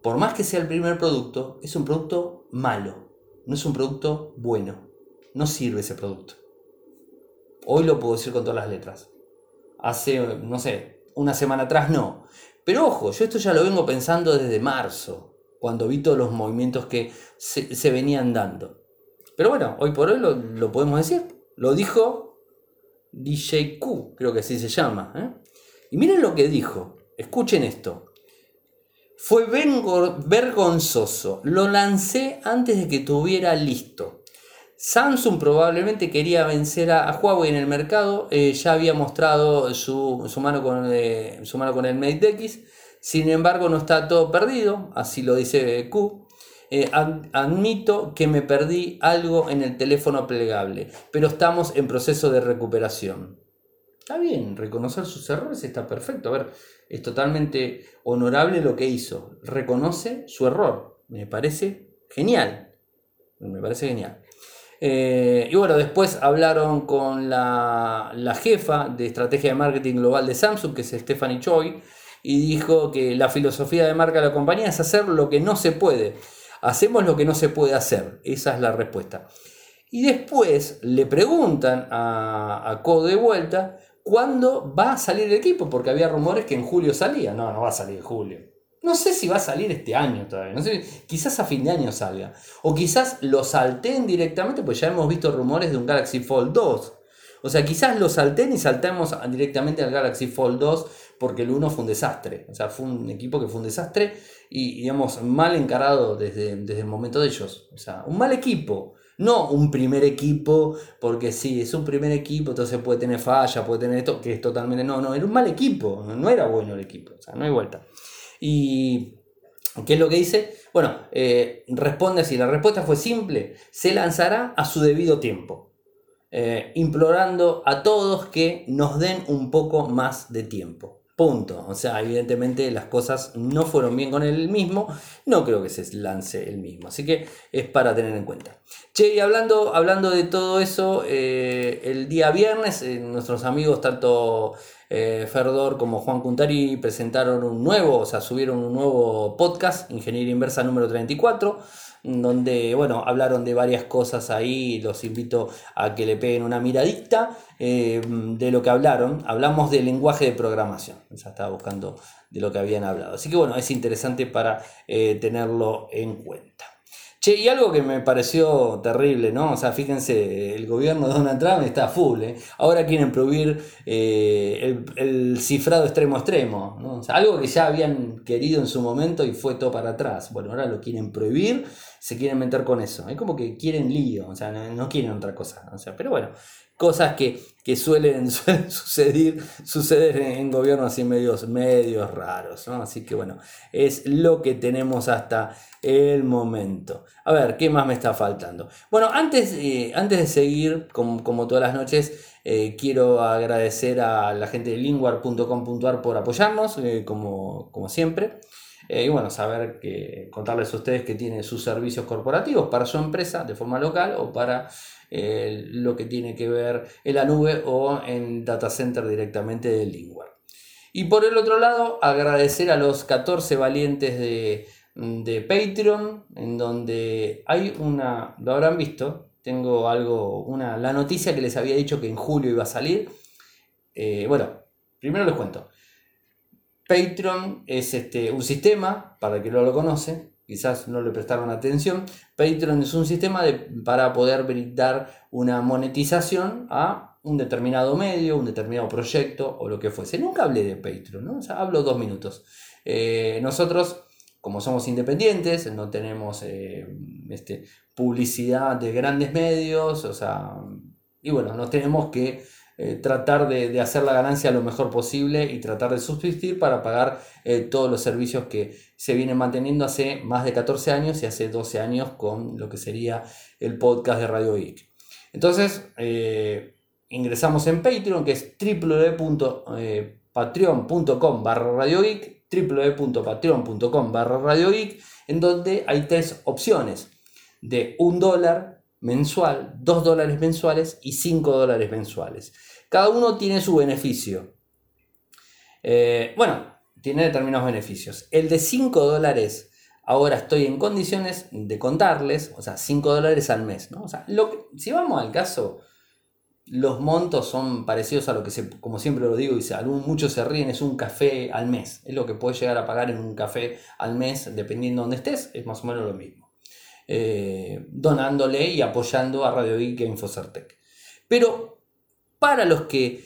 por más que sea el primer producto, es un producto malo. No es un producto bueno. No sirve ese producto. Hoy lo puedo decir con todas las letras. Hace, no sé, una semana atrás no. Pero ojo, yo esto ya lo vengo pensando desde marzo, cuando vi todos los movimientos que se, venían dando. Pero bueno, hoy por hoy lo, podemos decir. Lo dijo DJ Q, creo que así se llama. ¿eh? Y miren lo que dijo. Escuchen esto. Fue vergonzoso. Lo lancé antes de que tuviera listo. Samsung probablemente quería vencer a, Huawei en el mercado, eh, ya había mostrado su, mano con, eh, su mano con el Mate X, sin embargo no está todo perdido, así lo dice Q. Eh, admito que me perdí algo en el teléfono plegable, pero estamos en proceso de recuperación. Está bien, reconocer sus errores está perfecto. A ver, es totalmente honorable lo que hizo. Reconoce su error. Me parece genial. Me parece genial. Eh, y bueno, después hablaron con la, jefa de estrategia de marketing global de Samsung, que es Stephanie Choi, y dijo que la filosofía de marca de la compañía es hacer lo que no se puede. Hacemos lo que no se puede hacer. Esa es la respuesta. Y después le preguntan a, a Co de vuelta cuándo va a salir el equipo, porque había rumores que en julio salía. No, no va a salir en julio. No sé si va a salir este año todavía. No sé, quizás a fin de año salga. O quizás lo salten directamente, pues ya hemos visto rumores de un Galaxy Fold 2. O sea, quizás lo salten y saltemos directamente al Galaxy Fold 2 porque el 1 fue un desastre. O sea, fue un equipo que fue un desastre y, digamos, mal encarado desde, desde el momento de ellos. O sea, un mal equipo. No un primer equipo, porque sí, es un primer equipo, entonces puede tener falla, puede tener esto, que es totalmente. No, no, era un mal equipo, no era bueno el equipo, o sea, no hay vuelta. ¿Y qué es lo que dice? Bueno, eh, responde así, la respuesta fue simple, se lanzará a su debido tiempo, eh, implorando a todos que nos den un poco más de tiempo. Punto. O sea, evidentemente las cosas no fueron bien con él mismo. No creo que se lance el mismo. Así que es para tener en cuenta. Che, y hablando, hablando de todo eso, eh, el día viernes, nuestros amigos, tanto eh, Ferdor como Juan Cuntari presentaron un nuevo, o sea, subieron un nuevo podcast, Ingeniería Inversa número 34, donde, bueno, hablaron de varias cosas ahí, los invito a que le peguen una miradita eh, de lo que hablaron. Hablamos del lenguaje de programación, ya estaba buscando de lo que habían hablado. Así que, bueno, es interesante para eh, tenerlo en cuenta. Che, y algo que me pareció terrible, ¿no? O sea, fíjense, el gobierno de Donald Trump está full, ¿eh? Ahora quieren prohibir eh, el, cifrado extremo extremo, ¿no? Algo que ya habían querido en su momento y fue todo para atrás. Bueno, ahora lo quieren prohibir se quieren meter con eso. Es como que quieren lío, o sea, no, quieren otra cosa. O sea, pero bueno, cosas que, suelen, suceder, suceder en, gobiernos así medios, medios raros. Así que bueno, es lo que tenemos hasta el momento. A ver, ¿qué más me está faltando? Bueno, antes, eh, antes de seguir, como, como todas las noches, eh, quiero agradecer a la gente de linguar.com.ar por apoyarnos, eh, como, siempre. Eh, y bueno, saber que contarles a ustedes que tiene sus servicios corporativos para su empresa de forma local o para lo que tiene que ver en la nube o en data center directamente de Linguar. Y por el otro lado, agradecer a los 14 valientes de, de Patreon, en donde hay una, lo habrán visto, tengo algo, una, la noticia que les había dicho que en julio iba a salir. Eh, bueno, primero les cuento. Patreon es este, un sistema, para el que no lo conoce, quizás no le prestaron atención. Patreon es un sistema de, para poder brindar una monetización a un determinado medio, un determinado proyecto o lo que fuese. Nunca hablé de Patreon, ¿no? hablo dos minutos. Eh, nosotros como somos independientes, no tenemos eh, este, publicidad de grandes medios, o sea, y bueno, nos tenemos que eh, tratar de, hacer la ganancia lo mejor posible y tratar de subsistir para pagar eh, todos los servicios que se vienen manteniendo hace más de 14 años y hace 12 años con lo que sería el podcast de Radio Geek. Entonces, ingresamos en Patreon, que es www.patreon.com barra Radio Geek www.patreon.com barra Radio en donde hay tres opciones de un dólar mensual, dos dólares mensuales y cinco dólares mensuales. Cada uno tiene su beneficio. Eh, bueno, tiene determinados beneficios. El de 5 dólares, ahora estoy en condiciones de contarles, o sea, 5 dólares al mes. ¿no? O sea, lo si vamos al caso, los montos son parecidos a lo que, se, como siempre lo digo, y muchos se ríen, es un café al mes. Es lo que puedes llegar a pagar en un café al mes, dependiendo de donde estés, es más o menos lo mismo. Eh, donándole y apoyando a Radio Geek e Infocertec. Pero para los que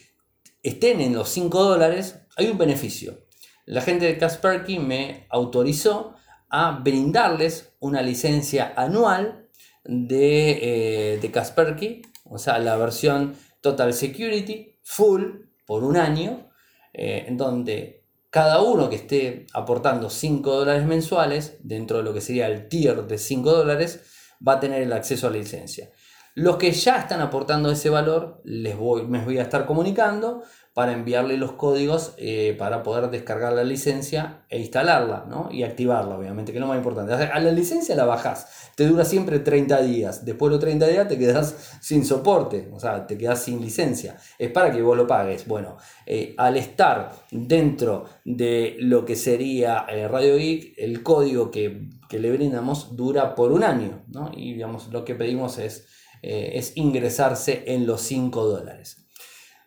estén en los 5 dólares, hay un beneficio. La gente de Kasperky me autorizó a brindarles una licencia anual de, eh, de Kasperky o sea, la versión Total Security full por un año, eh, en donde cada uno que esté aportando 5 dólares mensuales, dentro de lo que sería el tier de 5 dólares, va a tener el acceso a la licencia. Los que ya están aportando ese valor, les voy, me voy a estar comunicando para enviarle los códigos eh, para poder descargar la licencia e instalarla ¿no? y activarla, obviamente, que es lo más importante. A la licencia la bajas, te dura siempre 30 días. Después de los 30 días te quedas sin soporte, o sea, te quedas sin licencia. Es para que vos lo pagues. Bueno, eh, al estar dentro de lo que sería eh, Radio Geek, el código que, le brindamos dura por un año, ¿no? Y digamos, lo que pedimos es, es ingresarse en los 5 dólares.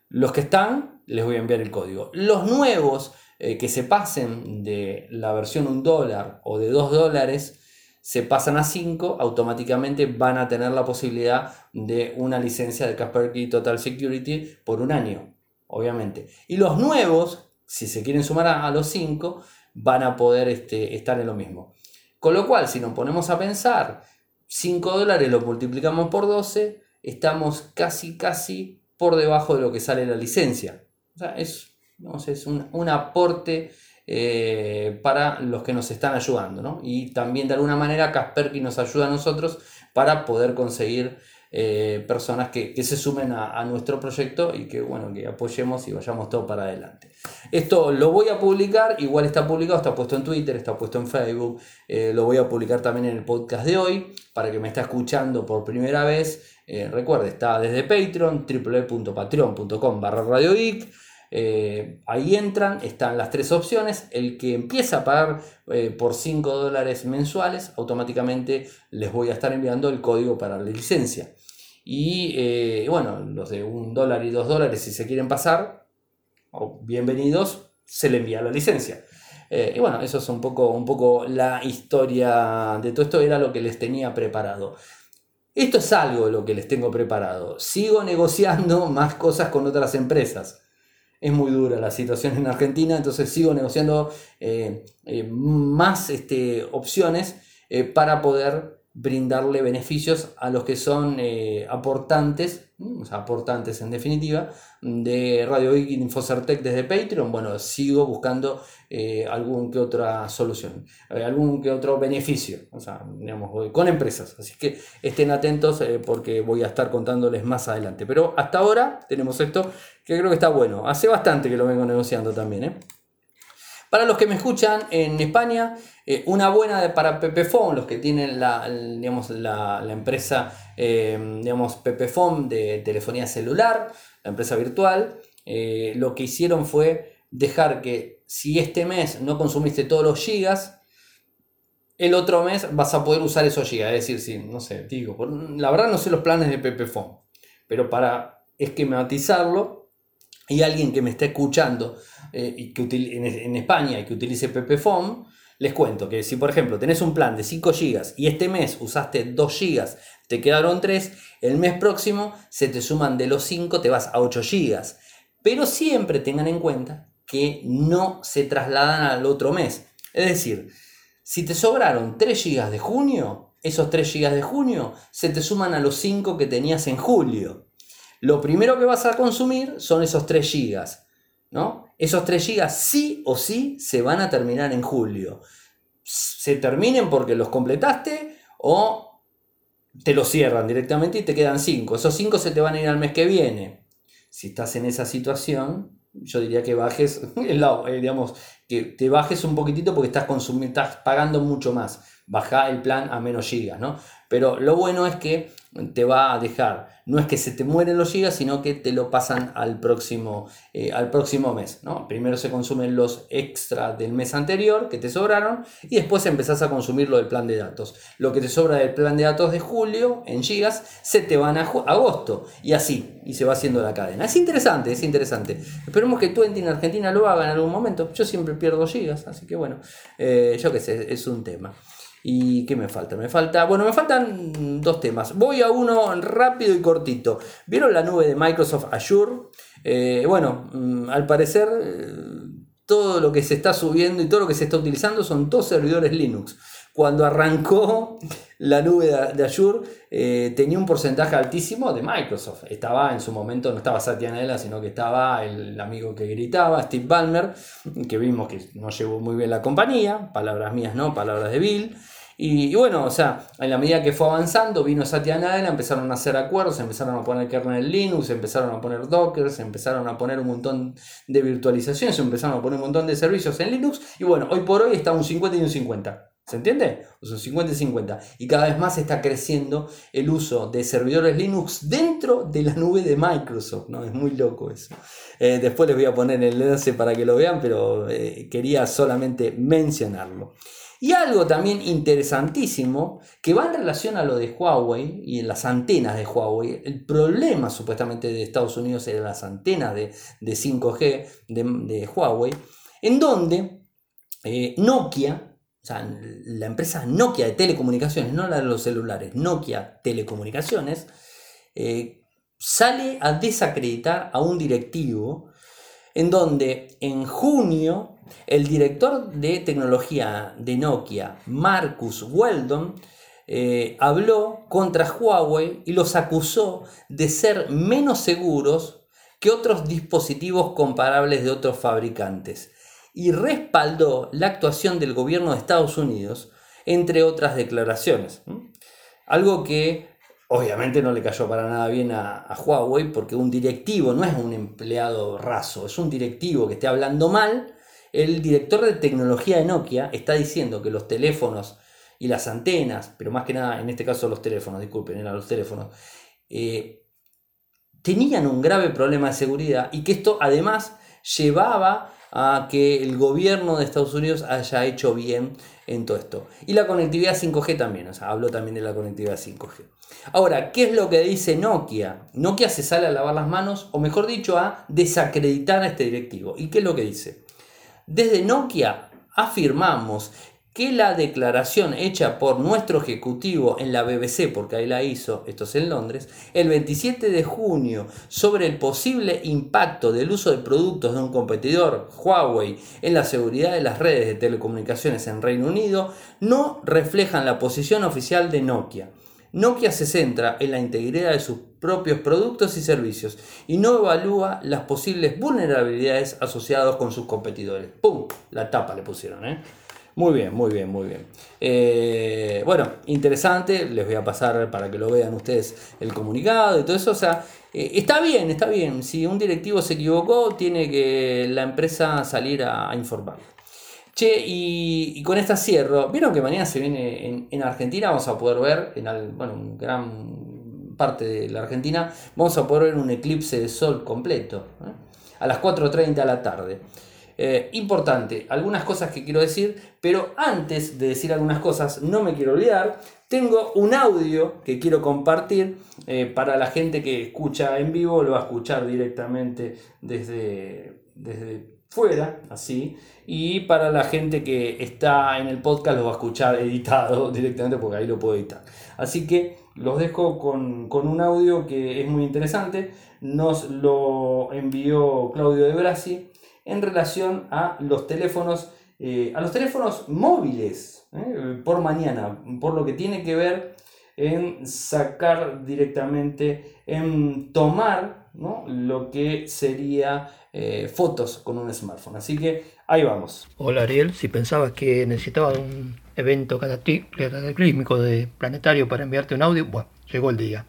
Los que están les voy a enviar el código. Los nuevos eh, que se pasen de la versión 1 dólar o de 2 dólares, se pasan a 5, automáticamente van a tener la posibilidad de una licencia de Kaspersky Total Security por un año, obviamente. Y los nuevos, si se quieren sumar a, los 5, van a poder este, estar en lo mismo. Con lo cual, si nos ponemos a pensar, 5 dólares lo multiplicamos por 12, estamos casi, casi por debajo de lo que sale la licencia. O sea, es, es un, aporte eh, para los que nos están ayudando, ¿no? Y también de alguna manera Kasperky nos ayuda a nosotros para poder conseguir eh, personas que, se sumen a, nuestro proyecto y que, bueno, que apoyemos y vayamos todo para adelante. Esto lo voy a publicar, igual está publicado, está puesto en Twitter, está puesto en Facebook, eh, lo voy a publicar también en el podcast de hoy para que me está escuchando por primera vez. recuerde, está desde Patreon, www.patreon.com barra eh, ahí entran, están las tres opciones. El que empieza a pagar eh, por 5 dólares mensuales, automáticamente les voy a estar enviando el código para la licencia. Y eh, bueno, los de 1 dólar y 2 dólares, si se quieren pasar, bienvenidos, se le envía la licencia. y bueno, eso es un poco, un poco la historia de todo esto, era lo que les tenía preparado. Esto es algo lo que les tengo preparado. Sigo negociando más cosas con otras empresas es muy dura la situación en Argentina, entonces sigo negociando eh, eh, más este, opciones eh, para poder brindarle beneficios a los que son eh, aportantes, o sea, aportantes en definitiva, de Radio Geek Infocertec desde Patreon. Bueno, sigo buscando eh, algún que otra solución, eh, algún que otro beneficio, o sea, digamos, con empresas. Así que estén atentos porque voy a estar contándoles más adelante. Pero hasta ahora tenemos esto que creo que está bueno. Hace bastante que lo vengo negociando también, ¿eh? Para los que me escuchan en España, eh, una buena para Pepephone, los que tienen la, digamos, la, empresa eh, digamos, Pepephone de telefonía celular, la empresa virtual, eh, lo que hicieron fue dejar que si este mes no consumiste todos los gigas, el otro mes vas a poder usar esos gigas. Es decir, si, no sé, digo, la verdad no sé los planes de Pepephone, pero para esquematizarlo, y alguien que me está escuchando eh, y que en, España y que utilice Pepephone, les cuento que si por ejemplo tenés un plan de 5 GB y este mes usaste 2 GB, te quedaron 3, el mes próximo se te suman de los 5, te vas a 8 GB. Pero siempre tengan en cuenta que no se trasladan al otro mes. Es decir, si te sobraron 3 GB de junio, esos 3 GB de junio se te suman a los 5 que tenías en julio. Lo primero que vas a consumir son esos 3 GB. ¿no? Esos 3 GB sí o sí se van a terminar en julio. Se terminen porque los completaste o te los cierran directamente y te quedan 5. Esos 5 se te van a ir al mes que viene. Si estás en esa situación, yo diría que bajes, eh, digamos, que te bajes un poquitito porque estás, consumiendo, estás pagando mucho más. Baja el plan a menos gigas, ¿no? Pero lo bueno es que te va a dejar, no es que se te mueren los gigas, sino que te lo pasan al próximo, eh, al próximo mes. ¿no? Primero se consumen los extra del mes anterior que te sobraron y después empezás a consumir lo del plan de datos. Lo que te sobra del plan de datos de julio en gigas se te van a agosto y así, y se va haciendo la cadena. Es interesante, es interesante. Esperemos que tú en Argentina lo haga en algún momento. Yo siempre pierdo gigas, así que bueno, eh, yo qué sé, es un tema. ¿Y qué me falta? Me falta, bueno, me faltan dos temas. Voy a uno rápido y cortito. ¿Vieron la nube de Microsoft Azure? Eh, bueno, mm, al parecer eh, todo lo que se está subiendo y todo lo que se está utilizando son dos servidores Linux. Cuando arrancó la nube de Azure eh, tenía un porcentaje altísimo de Microsoft. Estaba en su momento, no estaba Satya Nadella, sino que estaba el amigo que gritaba, Steve Ballmer, que vimos que no llevó muy bien la compañía, palabras mías no, palabras de Bill. Y, bueno, o sea, en la medida que fue avanzando, vino Satya Nadella, empezaron a hacer acuerdos, empezaron a poner kernel Linux, empezaron a poner Docker, empezaron a poner un montón de virtualizaciones, empezaron a poner un montón de servicios en Linux. Y bueno, hoy por hoy está un 50 y un 50. ¿Se entiende? O sea, 50 y 50. Y cada vez más está creciendo el uso de servidores Linux dentro de la nube de Microsoft. ¿no? Es muy loco eso. Eh, después les voy a poner el enlace para que lo vean, pero eh, quería solamente mencionarlo. Y algo también interesantísimo que va en relación a lo de Huawei y en las antenas de Huawei. El problema supuestamente de Estados Unidos era las antenas de, 5G de, Huawei, en donde eh, Nokia, o sea, la empresa Nokia de telecomunicaciones, no la de los celulares, Nokia Telecomunicaciones, eh, sale a desacreditar a un directivo en donde en junio el director de tecnología de Nokia, Marcus Weldon, eh, habló contra Huawei y los acusó de ser menos seguros que otros dispositivos comparables de otros fabricantes y respaldó la actuación del gobierno de Estados Unidos, entre otras declaraciones. Algo que Obviamente no le cayó para nada bien a, Huawei porque un directivo no es un empleado raso, es un directivo que esté hablando mal. El director de tecnología de Nokia está diciendo que los teléfonos y las antenas, pero más que nada en este caso los teléfonos, disculpen, eran los teléfonos, eh, tenían un grave problema de seguridad y que esto además llevaba a que el gobierno de Estados Unidos haya hecho bien en todo esto. Y la conectividad 5G también, o sea, hablo también de la conectividad 5G. Ahora, ¿qué es lo que dice Nokia? Nokia se sale a lavar las manos, o mejor dicho, a desacreditar a este directivo. ¿Y qué es lo que dice? Desde Nokia afirmamos que la declaración hecha por nuestro ejecutivo en la BBC, porque ahí la hizo, esto es en Londres, el 27 de junio sobre el posible impacto del uso de productos de un competidor, Huawei, en la seguridad de las redes de telecomunicaciones en Reino Unido, no reflejan la posición oficial de Nokia. Nokia se centra en la integridad de sus propios productos y servicios y no evalúa las posibles vulnerabilidades asociadas con sus competidores. ¡Pum! La tapa le pusieron, ¿eh? Muy bien, muy bien, muy bien. Eh, bueno, interesante, les voy a pasar para que lo vean ustedes el comunicado y todo eso. O sea, eh, está bien, está bien. Si un directivo se equivocó, tiene que la empresa salir a, informar. Che, y, con esta cierro. Vieron que mañana se viene en, Argentina, vamos a poder ver, en bueno, gran parte de la Argentina, vamos a poder ver un eclipse de sol completo. ¿eh? A las 4.30 de la tarde. Eh, importante, algunas cosas que quiero decir, pero antes de decir algunas cosas, no me quiero olvidar, tengo un audio que quiero compartir eh, para la gente que escucha en vivo, lo va a escuchar directamente desde, desde fuera, así, y para la gente que está en el podcast lo va a escuchar editado directamente porque ahí lo puedo editar. Así que los dejo con, con un audio que es muy interesante, nos lo envió Claudio de Brasi en relación a los teléfonos, eh, a los teléfonos móviles eh, por mañana, por lo que tiene que ver en sacar directamente, en tomar lo que sería eh, fotos con un smartphone. Así que ahí vamos. Hola Ariel, si pensabas que necesitaba un evento cataclísmico de planetario para enviarte un audio, bueno, llegó el día.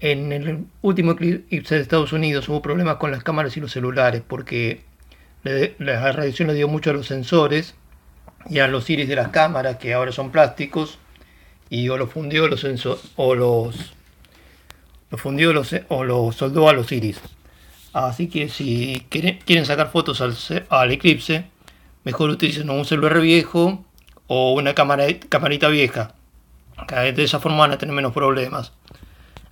En el último eclipse de Estados Unidos hubo problemas con las cámaras y los celulares porque la radiación le dio mucho a los sensores y a los iris de las cámaras, que ahora son plásticos, y o los fundió los o los, los fundió los, o los soldó a los iris. Así que si quieren sacar fotos al, al eclipse, mejor utilicen un celular viejo o una cámara, camarita vieja. De esa forma van a tener menos problemas.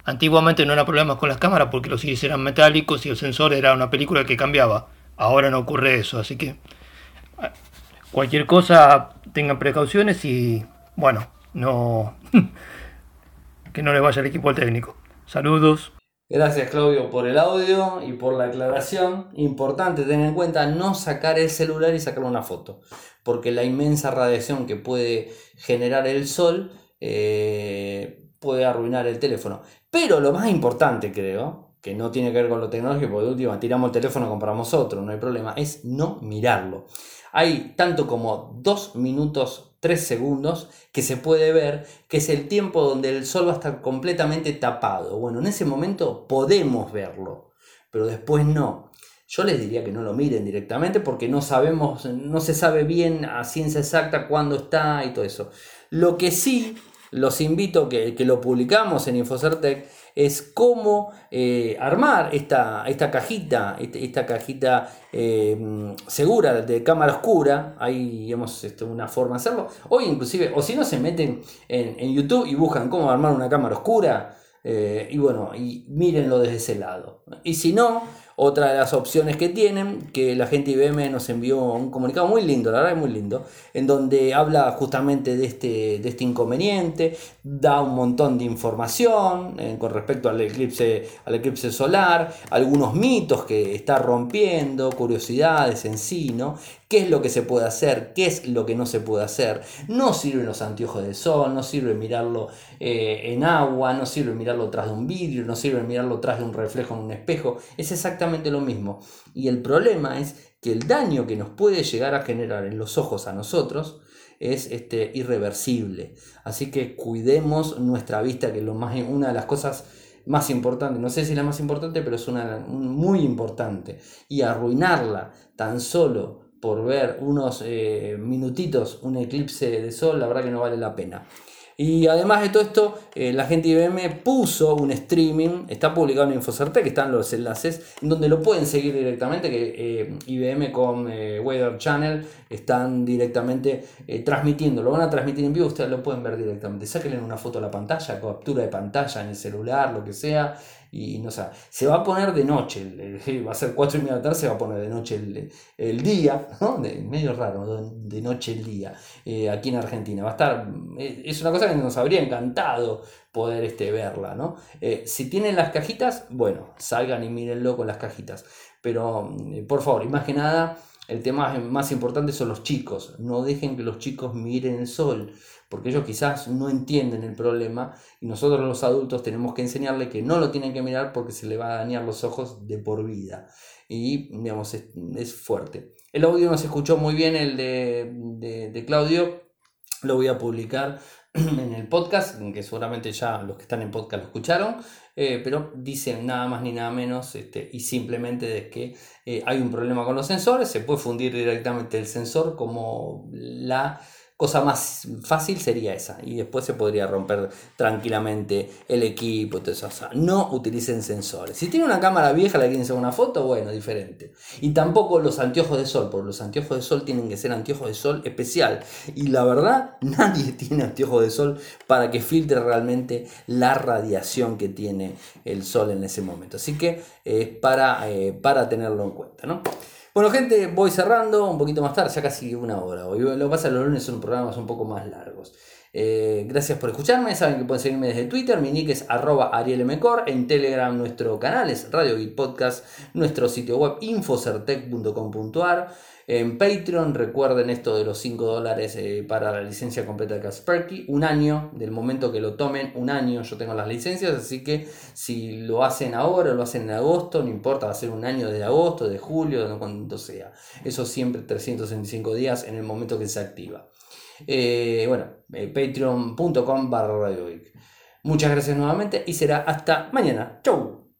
Antiguamente no era problemas con las cámaras porque los iris eran metálicos y el sensor era una película que cambiaba. Ahora no ocurre eso, así que cualquier cosa tengan precauciones y bueno, no que no le vaya el equipo técnico. Saludos. Gracias Claudio por el audio y por la aclaración. Importante tener en cuenta no sacar el celular y sacar una foto, porque la inmensa radiación que puede generar el sol eh, puede arruinar el teléfono. Pero lo más importante creo, que no tiene que ver con lo tecnológico, porque de última tiramos el teléfono, compramos otro, no hay problema, es no mirarlo. Hay tanto como 2 minutos 3 segundos que se puede ver que es el tiempo donde el sol va a estar completamente tapado. Bueno, en ese momento podemos verlo, pero después no. Yo les diría que no lo miren directamente porque no sabemos, no se sabe bien a ciencia exacta cuándo está y todo eso. Lo que sí los invito que, que lo publicamos en Infocertec es cómo eh, armar esta, esta cajita, este, esta, cajita eh, segura de cámara oscura. Ahí hemos este, una forma de hacerlo. Hoy inclusive, o si no se meten en, YouTube y buscan cómo armar una cámara oscura. Eh, y bueno, y mírenlo desde ese lado. Y si no, otra de las opciones que tienen, que la gente IBM nos envió un comunicado muy lindo, la verdad es muy lindo, en donde habla justamente de este, este inconveniente, da un montón de información eh, con respecto al eclipse, al eclipse solar, algunos mitos que está rompiendo, curiosidades en sí, ¿no? Qué es lo que se puede hacer, qué es lo que no se puede hacer. No sirven los anteojos de sol, no sirve mirarlo eh, en agua, no sirve mirarlo tras de un vidrio, no sirve mirarlo tras de un reflejo en un espejo. Es exactamente lo mismo. Y el problema es que el daño que nos puede llegar a generar en los ojos a nosotros es este, irreversible. Así que cuidemos nuestra vista, que es lo más, una de las cosas más importantes, no sé si la más importante, pero es una muy importante. Y arruinarla tan solo por ver unos eh, minutitos un eclipse de sol, la verdad que no vale la pena. Y además de todo esto, eh, la gente IBM puso un streaming, está publicado en Infocertec, que están los enlaces, en donde lo pueden seguir directamente, que eh, IBM con Weather Channel están directamente transmitiendo, lo van a transmitir en vivo, ustedes lo pueden ver directamente. Sáquenle una foto a la pantalla, captura de pantalla en el celular, lo que sea, y no sé, se va a poner de noche, va a ser 4 y media de la tarde, se va a poner de noche el, día, ¿no? medio raro, de noche el día, eh, aquí en Argentina. Va a estar, eh, es una cosa que nos habría encantado poder este, verla, ¿no? Eh, si tienen las cajitas, bueno, salgan y mírenlo con las cajitas, pero por favor, más que nada, el tema más importante son los chicos, no dejen que los chicos miren el sol porque ellos quizás no entienden el problema y nosotros los adultos tenemos que enseñarle que no lo tienen que mirar porque se le va a dañar los ojos de por vida. Y digamos, es, fuerte. El audio no se escuchó muy bien, el de, Claudio, lo voy a publicar en el podcast, que seguramente ya los que están en podcast lo escucharon, eh, pero dicen nada más ni nada menos este, y simplemente de que eh, hay un problema con los sensores, se puede fundir directamente el sensor como la cosa más fácil sería esa. Y después se podría romper tranquilamente el equipo. No utilicen sensores. Si tiene una cámara vieja, la quieren hacer una foto, bueno, diferente. Y tampoco los anteojos de sol, porque los anteojos de sol tienen que ser anteojos de sol especial. Y la verdad, nadie tiene anteojos de sol para que filtre realmente la radiación que tiene el sol en ese momento. Así que es para, eh, para tenerlo en cuenta, ¿no? Bueno, gente, voy cerrando un poquito más tarde, ya casi una hora. Hoy lo que pasa los lunes son programas un poco más largos. Eh, gracias por escucharme. Saben que pueden seguirme desde Twitter. Mi nick es arroba arielmcor. En Telegram nuestro canal es Radio Geek Podcast. Nuestro sitio web infocertec.com.ar. En Patreon, recuerden esto de los 5 dólares eh, para la licencia completa de Kasperky. Un año, del momento que lo tomen, un año yo tengo las licencias, así que si lo hacen ahora o lo hacen en agosto, no importa, va a ser un año de agosto, de julio, de cuando sea. Eso siempre 365 días en el momento que se activa. Eh, bueno, eh, patreon.com barra Muchas gracias nuevamente y será hasta mañana. Chau.